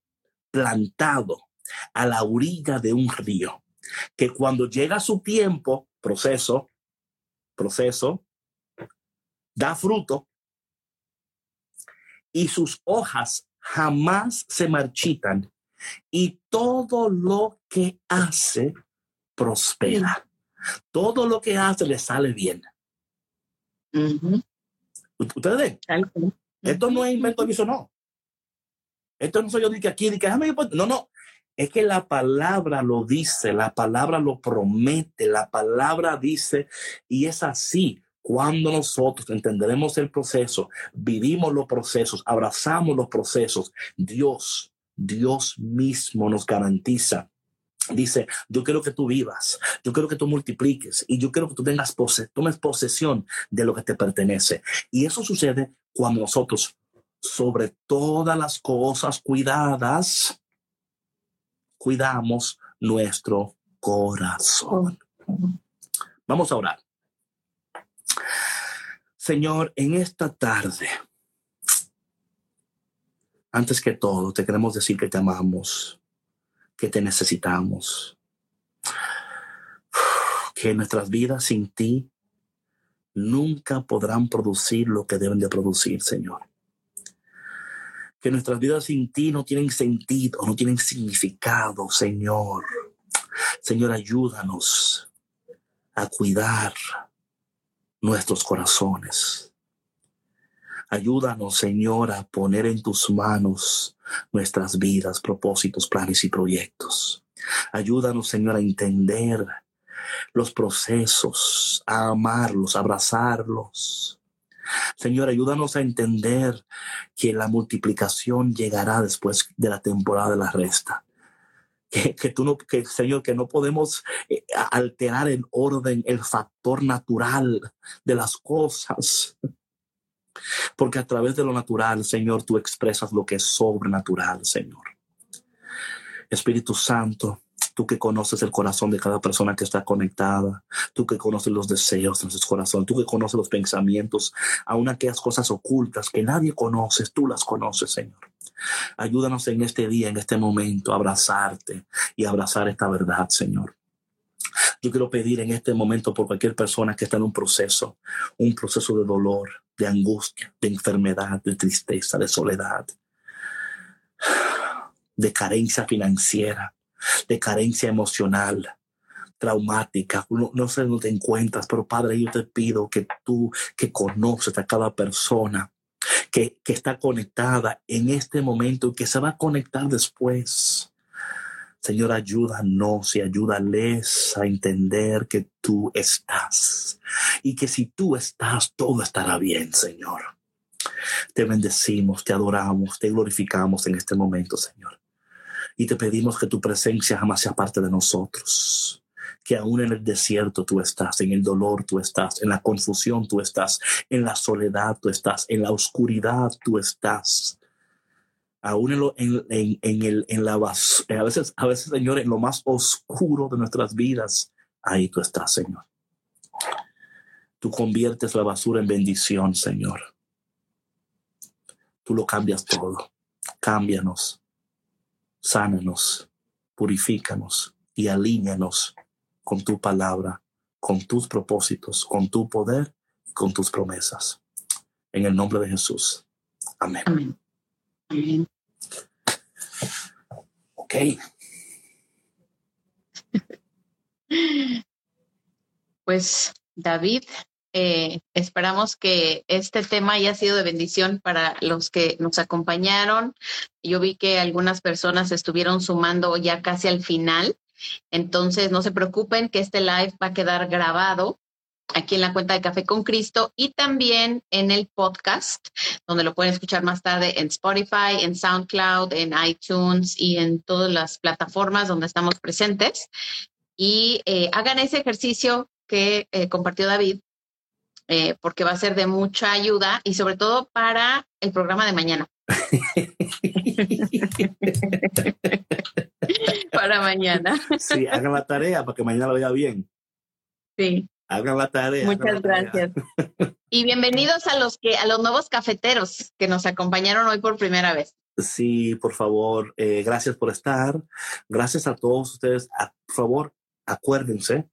plantado a la orilla de un río, que cuando llega su tiempo, proceso, proceso, da fruto y sus hojas jamás se marchitan y todo lo que hace prospera. Todo lo que hace le sale bien. Ustedes ven, esto no es invento aviso, no. Esto no soy yo de que aquí, de que no, no. Es que la palabra lo dice, la palabra lo promete, la palabra dice, y es así. Cuando nosotros entenderemos el proceso, vivimos los procesos, abrazamos los procesos, Dios, Dios mismo nos garantiza Dice, yo quiero que tú vivas, yo quiero que tú multipliques y yo quiero que tú tengas tomes posesión de lo que te pertenece. Y eso sucede cuando nosotros, sobre todas las cosas cuidadas, cuidamos nuestro corazón. Vamos a orar. Señor, en esta tarde, antes que todo, te queremos decir que te amamos, que te necesitamos, que nuestras vidas sin ti nunca podrán producir lo que deben de producir, Señor que nuestras vidas sin ti no tienen sentido, no tienen significado, Señor. Señor, ayúdanos a cuidar nuestros corazones. Ayúdanos, Señor, a poner en tus manos nuestras vidas, propósitos, planes y proyectos. Ayúdanos, Señor, a entender los procesos, a amarlos, a abrazarlos, Señor, ayúdanos a entender que la multiplicación llegará después de la temporada de la resta. Que, tú no, que Señor, que no podemos eh, alterar el orden, el factor natural de las cosas. Porque a través de lo natural, Señor, tú expresas lo que es sobrenatural, Señor. Espíritu Santo, tú que conoces el corazón de cada persona que está conectada, tú que conoces los deseos de sus corazones, tú que conoces los pensamientos, aun aquellas cosas ocultas que nadie conoce, tú las conoces, Señor. Ayúdanos en este día, en este momento, a abrazarte y abrazar esta verdad, Señor. Yo quiero pedir en este momento por cualquier persona que está en un proceso, un proceso de dolor, de angustia, de enfermedad, de tristeza, de soledad, de carencia financiera, de carencia emocional, traumática. No, sé dónde te encuentras, pero Padre, yo te pido que tú, que conoces a cada persona, que, que está conectada en este momento y que se va a conectar después. Señor, ayúdanos y ayúdales a entender que tú estás y que si tú estás, todo estará bien, Señor. Te bendecimos, te adoramos, te glorificamos en este momento, Señor y te pedimos que tu presencia jamás sea parte de nosotros. Que aún en el desierto tú estás, en el dolor tú estás, en la confusión tú estás, en la soledad tú estás, en la oscuridad tú estás. Aún en, en, en, el, en la a veces, a veces, Señor, en lo más oscuro de nuestras vidas, ahí tú estás, Señor. Tú conviertes la basura en bendición, Señor. Tú lo cambias todo. Cámbianos sánanos, purifícanos y alíñanos con tu palabra, con tus propósitos, con tu poder y con tus promesas. En el nombre de Jesús. Amén. Amén. Ok. Pues David, eh, esperamos que este tema haya sido de bendición para los que nos acompañaron. Yo vi que algunas personas estuvieron sumando ya casi al final. Entonces, no se preocupen que este live va a quedar grabado aquí en la cuenta de Café con Cristo y también en el podcast, donde lo pueden escuchar más tarde en Spotify, en SoundCloud, en iTunes y en todas las plataformas donde estamos presentes. Y eh, hagan ese ejercicio que eh, compartió David, eh, porque va a ser de mucha ayuda y sobre todo para el programa de mañana. para mañana. Sí, hagan la tarea para que mañana lo vaya bien. Sí. Hagan la tarea. Muchas gracias. Y bienvenidos a los que a los nuevos cafeteros que nos acompañaron hoy por primera vez. Sí, por favor, eh, gracias por estar. Gracias a todos ustedes. por favor, acuérdense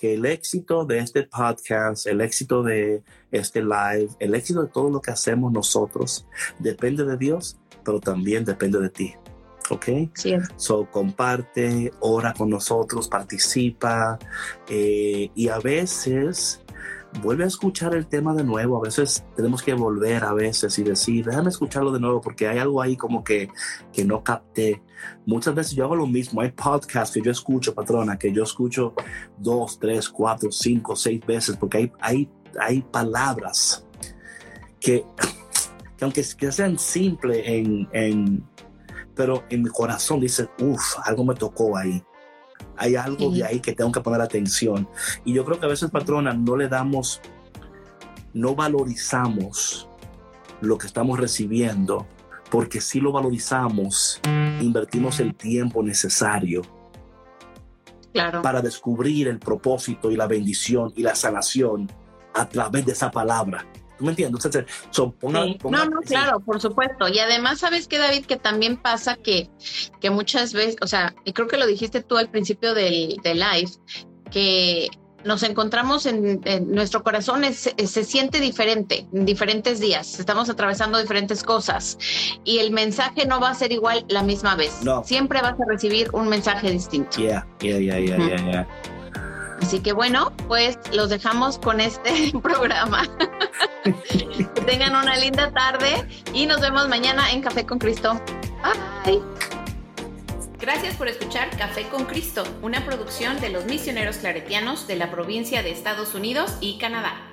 que el éxito de este podcast, el éxito de este live, el éxito de todo lo que hacemos nosotros depende de Dios, pero también depende de ti. ¿Ok? Sí. So, comparte, ora con nosotros, participa eh, y a veces vuelve a escuchar el tema de nuevo. A veces tenemos que volver a veces y decir, déjame escucharlo de nuevo porque hay algo ahí como que, que no capté. Muchas veces yo hago lo mismo. Hay podcasts que yo escucho, patrona, que yo escucho dos, tres, cuatro, cinco, seis veces porque hay, hay, hay palabras que, que aunque sean simples en, en, pero en mi corazón dice, uff, algo me tocó ahí. Hay algo de ahí que tengo que poner atención. Y yo creo que a veces, patrona, no le damos, no valorizamos lo que estamos recibiendo, porque si lo valorizamos, invertimos el tiempo necesario para descubrir el propósito y la bendición y la sanación a través de esa palabra. ¿Tú me entiendes? no, no, claro, por supuesto. Y además, ¿sabes qué, David? Que también pasa que, que muchas veces, o sea, y creo que lo dijiste tú al principio del, del live, que nos encontramos en, nuestro corazón se siente diferente en diferentes días. Estamos atravesando diferentes cosas y el mensaje no va a ser igual la misma vez. No. Siempre vas a recibir un mensaje distinto. Yeah, yeah, yeah, yeah, yeah, yeah. Así que bueno, pues los dejamos con este programa. que tengan una linda tarde y nos vemos mañana en Café con Cristo. Bye. Gracias por escuchar Café con Cristo, una producción de los misioneros claretianos de la provincia de Estados Unidos y Canadá.